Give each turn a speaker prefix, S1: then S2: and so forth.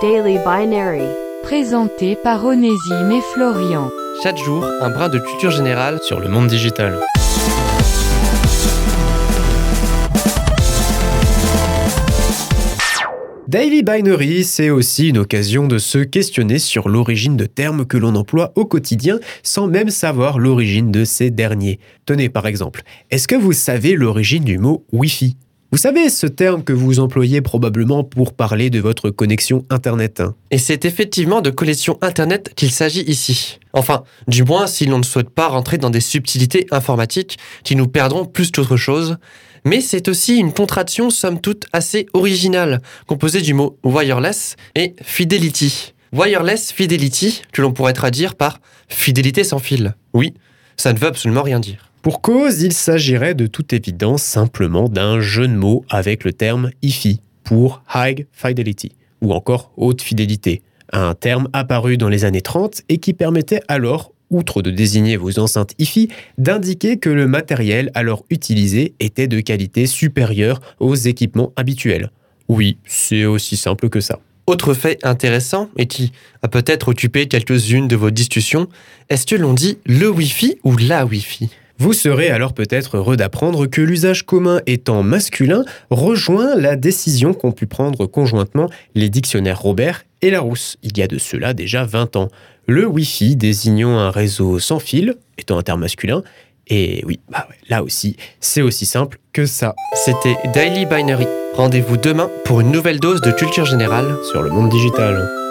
S1: Daily Binary.
S2: Présenté par Onésime et Florian.
S3: Chaque jour, un brin de culture générale
S4: sur le monde digital. Daily Binary, c'est aussi une occasion de se questionner sur l'origine de termes que l'on emploie au quotidien sans même savoir l'origine de ces derniers. Tenez par exemple, est-ce que vous savez l'origine du mot Wi-Fi? Vous savez, ce terme que vous employez probablement pour parler de votre connexion Internet. Hein.
S3: Et c'est effectivement de connexion Internet qu'il s'agit ici. Enfin, du moins si l'on ne souhaite pas rentrer dans des subtilités informatiques qui nous perdront plus qu'autre chose. Mais c'est aussi une contraction somme toute assez originale, composée du mot wireless et fidelity. Wireless fidelity, que l'on pourrait traduire par fidélité sans fil. Oui, ça ne veut absolument rien dire.
S4: Pour cause, il s'agirait de toute évidence simplement d'un jeu de mots avec le terme IFI pour High Fidelity ou encore haute fidélité, un terme apparu dans les années 30 et qui permettait alors, outre de désigner vos enceintes IFI, d'indiquer que le matériel alors utilisé était de qualité supérieure aux équipements habituels. Oui, c'est aussi simple que ça.
S3: Autre fait intéressant et qui a peut-être occupé quelques-unes de vos discussions, est-ce que l'on dit le Wi-Fi ou la Wi-Fi?
S4: Vous serez alors peut-être heureux d'apprendre que l'usage commun étant masculin rejoint la décision qu'ont pu prendre conjointement les dictionnaires Robert et Larousse il y a de cela déjà 20 ans. Le Wi-Fi désignant un réseau sans fil étant un terme masculin et oui, bah là aussi, c'est aussi simple que ça.
S3: C'était Daily Binary. Rendez-vous demain pour une nouvelle dose de culture générale
S4: sur le monde digital.